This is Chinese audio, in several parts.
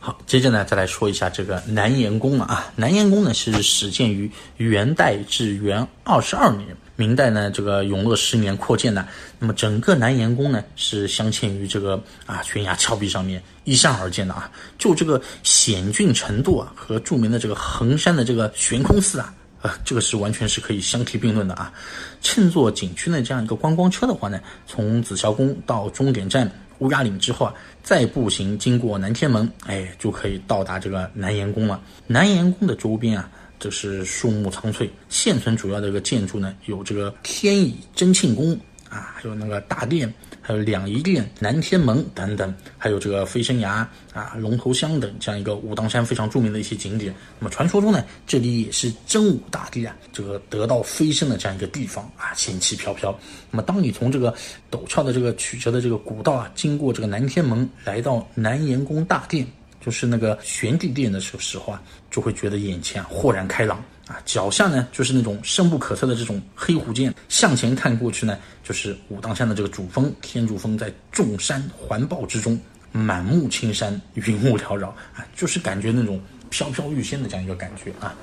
好，接着呢，再来说一下这个南岩宫了啊。南岩宫呢是始建于元代至元二十二年，明代呢这个永乐十年扩建的。那么整个南岩宫呢是镶嵌于这个啊悬崖峭壁上面，依山而建的啊。就这个险峻程度啊，和著名的这个衡山的这个悬空寺啊。啊，这个是完全是可以相提并论的啊！乘坐景区的这样一个观光车的话呢，从紫霄宫到终点站乌鸦岭之后啊，再步行经过南天门，哎，就可以到达这个南岩宫了。南岩宫的周边啊，这是树木苍翠，现存主要的一个建筑呢，有这个天乙真庆宫啊，还有那个大殿。还有两仪殿、南天门等等，还有这个飞升崖啊、龙头乡等这样一个武当山非常著名的一些景点。那么传说中呢，这里也是真武大帝啊这个得道飞升的这样一个地方啊，仙气飘飘。那么当你从这个陡峭的这个曲折的这个古道啊，经过这个南天门，来到南岩宫大殿。就是那个玄帝殿的时时候啊，就会觉得眼前啊豁然开朗啊，脚下呢就是那种深不可测的这种黑虎涧，向前看过去呢就是武当山的这个主峰天柱峰，在众山环抱之中，满目青山，云雾缭绕啊，就是感觉那种飘飘欲仙的这样一个感觉啊。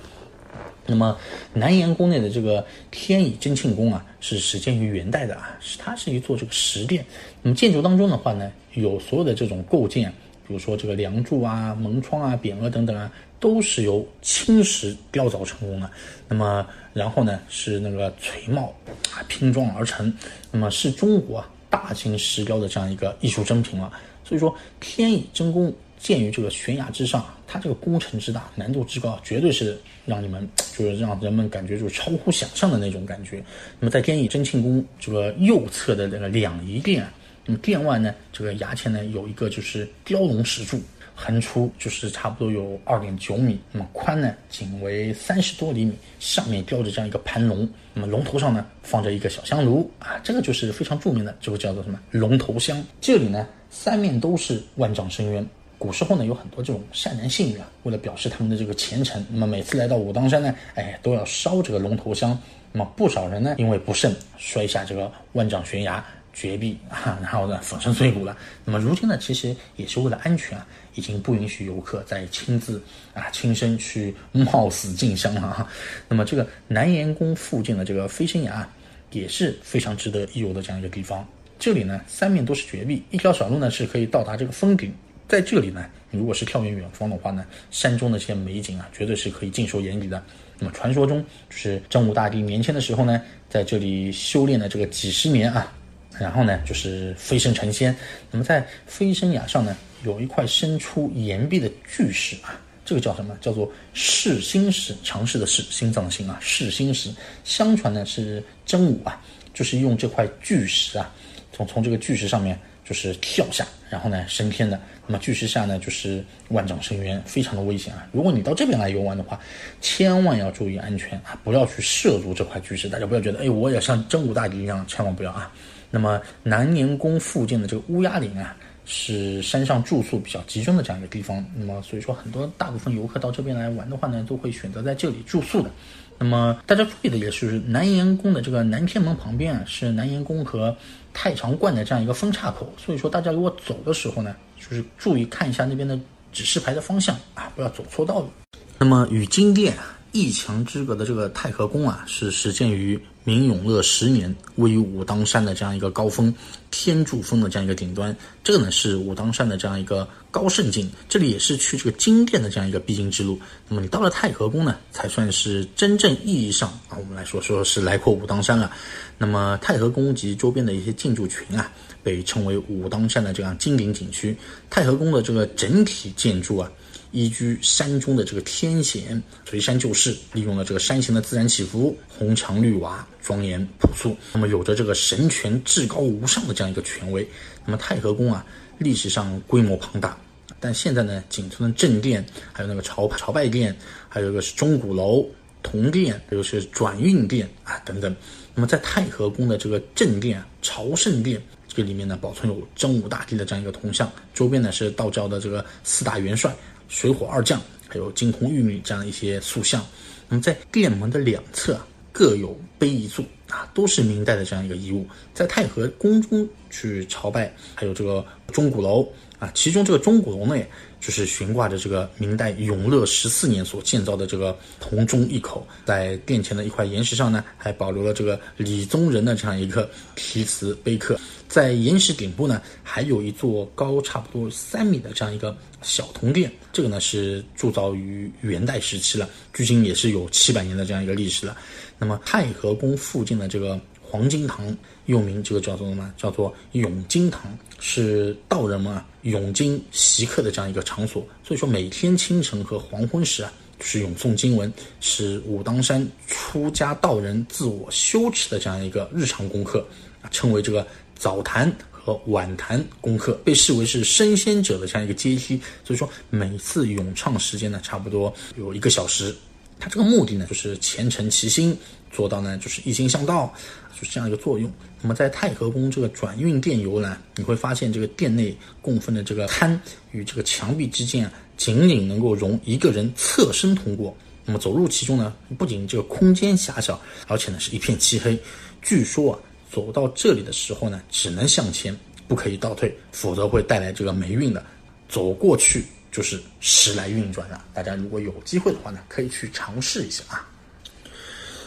那么南岩宫内的这个天乙真庆宫啊，是始建于元代的啊，是它是一座这个石殿。那么建筑当中的话呢，有所有的这种构件。比如说这个梁柱啊、门窗啊、匾额等等啊，都是由青石雕凿成功的。那么，然后呢是那个锤帽啊拼装而成，那么是中国大型石雕的这样一个艺术珍品了。所以说，天乙真宫建于这个悬崖之上，它这个工程之大、难度之高，绝对是让你们就是让人们感觉就是超乎想象的那种感觉。那么，在天乙真庆宫这个右侧的那个两仪殿。那么殿外呢，这个崖前呢有一个就是雕龙石柱，横出就是差不多有二点九米，那么宽呢仅为三十多厘米，上面雕着这样一个盘龙，那么龙头上呢放着一个小香炉啊，这个就是非常著名的，这个叫做什么龙头香。这里呢三面都是万丈深渊，古时候呢有很多这种善男信女啊，为了表示他们的这个虔诚，那么每次来到武当山呢，哎都要烧这个龙头香，那么不少人呢因为不慎摔下这个万丈悬崖。绝壁啊，然后呢粉身碎骨了。那么如今呢，其实也是为了安全啊，已经不允许游客再亲自啊亲身去冒死进香了哈。那么这个南岩宫附近的这个飞仙崖也是非常值得一游的这样一个地方。这里呢三面都是绝壁，一条小路呢是可以到达这个峰顶。在这里呢，如果是眺远远方的话呢，山中的这些美景啊，绝对是可以尽收眼底的。那么传说中就是真武大帝年轻的时候呢，在这里修炼了这个几十年啊。然后呢，就是飞升成仙。那么在飞升崖上呢，有一块伸出岩壁的巨石啊，这个叫什么？叫做噬心石，尝试的噬，心脏的心啊，噬心石。相传呢是真武啊，就是用这块巨石啊，从从这个巨石上面就是跳下，然后呢升天的。那么巨石下呢就是万丈深渊，非常的危险啊。如果你到这边来游玩的话，千万要注意安全啊，不要去涉足这块巨石。大家不要觉得，哎，我也像真武大帝一样，千万不要啊。那么南岩宫附近的这个乌鸦岭啊，是山上住宿比较集中的这样一个地方。那么所以说，很多大部分游客到这边来玩的话呢，都会选择在这里住宿的。那么大家注意的也是，南岩宫的这个南天门旁边啊，是南岩宫和太常观的这样一个分岔口。所以说，大家如果走的时候呢，就是注意看一下那边的指示牌的方向啊，不要走错道路。那么与金殿一墙之隔的这个太和宫啊，是始建于。明永乐十年，位于武当山的这样一个高峰天柱峰的这样一个顶端，这个呢是武当山的这样一个高胜境，这里也是去这个金殿的这样一个必经之路。那么你到了太和宫呢，才算是真正意义上啊，我们来说说是来过武当山了。那么太和宫及周边的一些建筑群啊，被称为武当山的这样金陵景区。太和宫的这个整体建筑啊。依居山中的这个天险，随山就势，利用了这个山形的自然起伏，红墙绿瓦，庄严朴素。那么有着这个神权至高无上的这样一个权威。那么太和宫啊，历史上规模庞大，但现在呢，仅存的正殿，还有那个朝朝拜殿，还有一个是钟鼓楼、铜殿，还有是转运殿啊等等。那么在太和宫的这个正殿朝圣殿，这个里面呢，保存有真武大帝的这样一个铜像，周边呢是道教的这个四大元帅。水火二将，还有金童玉女这样一些塑像。那么在殿门的两侧各有碑一座啊，都是明代的这样一个遗物。在太和宫中去朝拜，还有这个钟鼓楼其中这个钟鼓楼呢，就是悬挂着这个明代永乐十四年所建造的这个铜钟一口，在殿前的一块岩石上呢，还保留了这个李宗仁的这样一个题词碑刻。在岩石顶部呢，还有一座高差不多三米的这样一个小铜殿，这个呢是铸造于元代时期了，距今也是有七百年的这样一个历史了。那么太和宫附近的这个黄金堂，又名这个叫做什么？叫做永金堂，是道人们啊永金习课的这样一个场所。所以说，每天清晨和黄昏时啊，就是咏诵经文，是武当山出家道人自我修持的这样一个日常功课啊，称为这个。早谈和晚谈功课被视为是升仙者的这样一个阶梯，所以说每次咏唱时间呢，差不多有一个小时。它这个目的呢，就是虔诚其心，做到呢就是一心向道，就是这样一个作用。那么在太和宫这个转运殿游览，你会发现这个殿内供奉的这个龛与这个墙壁之间啊，仅仅能够容一个人侧身通过。那么走入其中呢，不仅这个空间狭小，而且呢是一片漆黑。据说啊。走到这里的时候呢，只能向前，不可以倒退，否则会带来这个霉运的。走过去就是时来运转了。大家如果有机会的话呢，可以去尝试一下啊。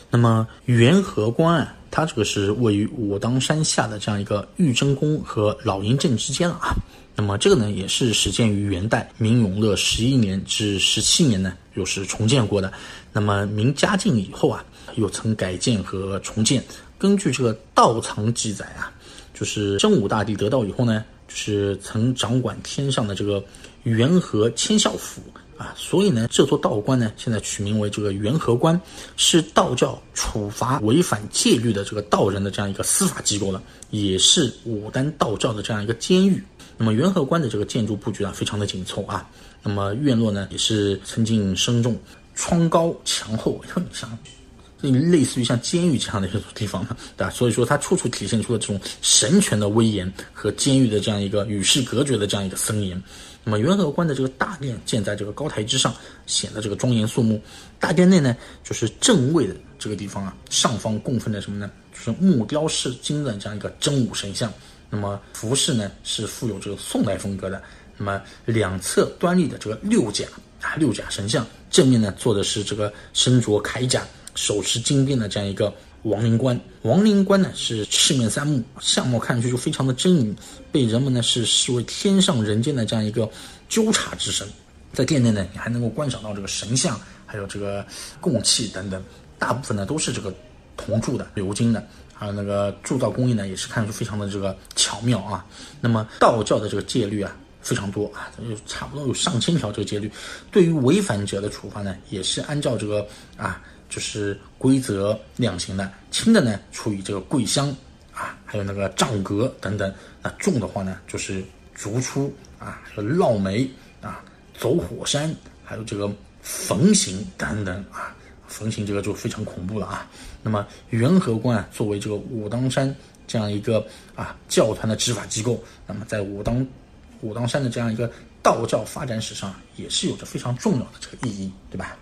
那么元和关啊，它这个是位于武当山下的这样一个玉真宫和老营镇之间了啊。那么这个呢，也是始建于元代明永乐十一年至十七年呢，又是重建过的。那么明嘉靖以后啊，又曾改建和重建。根据这个道藏记载啊，就是真武大帝得道以后呢，就是曾掌管天上的这个元和千孝府啊，所以呢，这座道观呢，现在取名为这个元和观，是道教处罚违反戒律的这个道人的这样一个司法机构了，也是武当道教的这样一个监狱。那么元和观的这个建筑布局啊，非常的紧凑啊，那么院落呢，也是曾经深重，窗高墙厚，你想。类似于像监狱这样的一个地方嘛，对吧？所以说它处处体现出了这种神权的威严和监狱的这样一个与世隔绝的这样一个森严。那么元和关的这个大殿建在这个高台之上，显得这个庄严肃穆。大殿内呢，就是正位的这个地方啊，上方供奉的什么呢？就是木雕饰金的这样一个真武神像。那么服饰呢，是富有这个宋代风格的。那么两侧端立的这个六甲啊，六甲神像，正面呢坐的是这个身着铠甲。手持金鞭的这样一个亡灵官，亡灵官呢是赤面三目，相貌看上去就非常的狰狞，被人们呢是视为天上人间的这样一个纠察之神。在殿内呢，你还能够观赏到这个神像，还有这个供器等等，大部分呢都是这个铜铸的、鎏金的，还有那个铸造工艺呢也是看上去非常的这个巧妙啊。那么道教的这个戒律啊非常多啊，有差不多有上千条这个戒律，对于违反者的处罚呢也是按照这个啊。就是规则量刑的，轻的呢处以这个跪香啊，还有那个杖格等等；那重的话呢，就是逐出啊，还有烙眉啊，走火山，还有这个焚刑等等啊。焚刑这个就非常恐怖了啊。那么元和关啊，作为这个武当山这样一个啊教团的执法机构，那么在武当武当山的这样一个道教发展史上，也是有着非常重要的这个意义，对吧？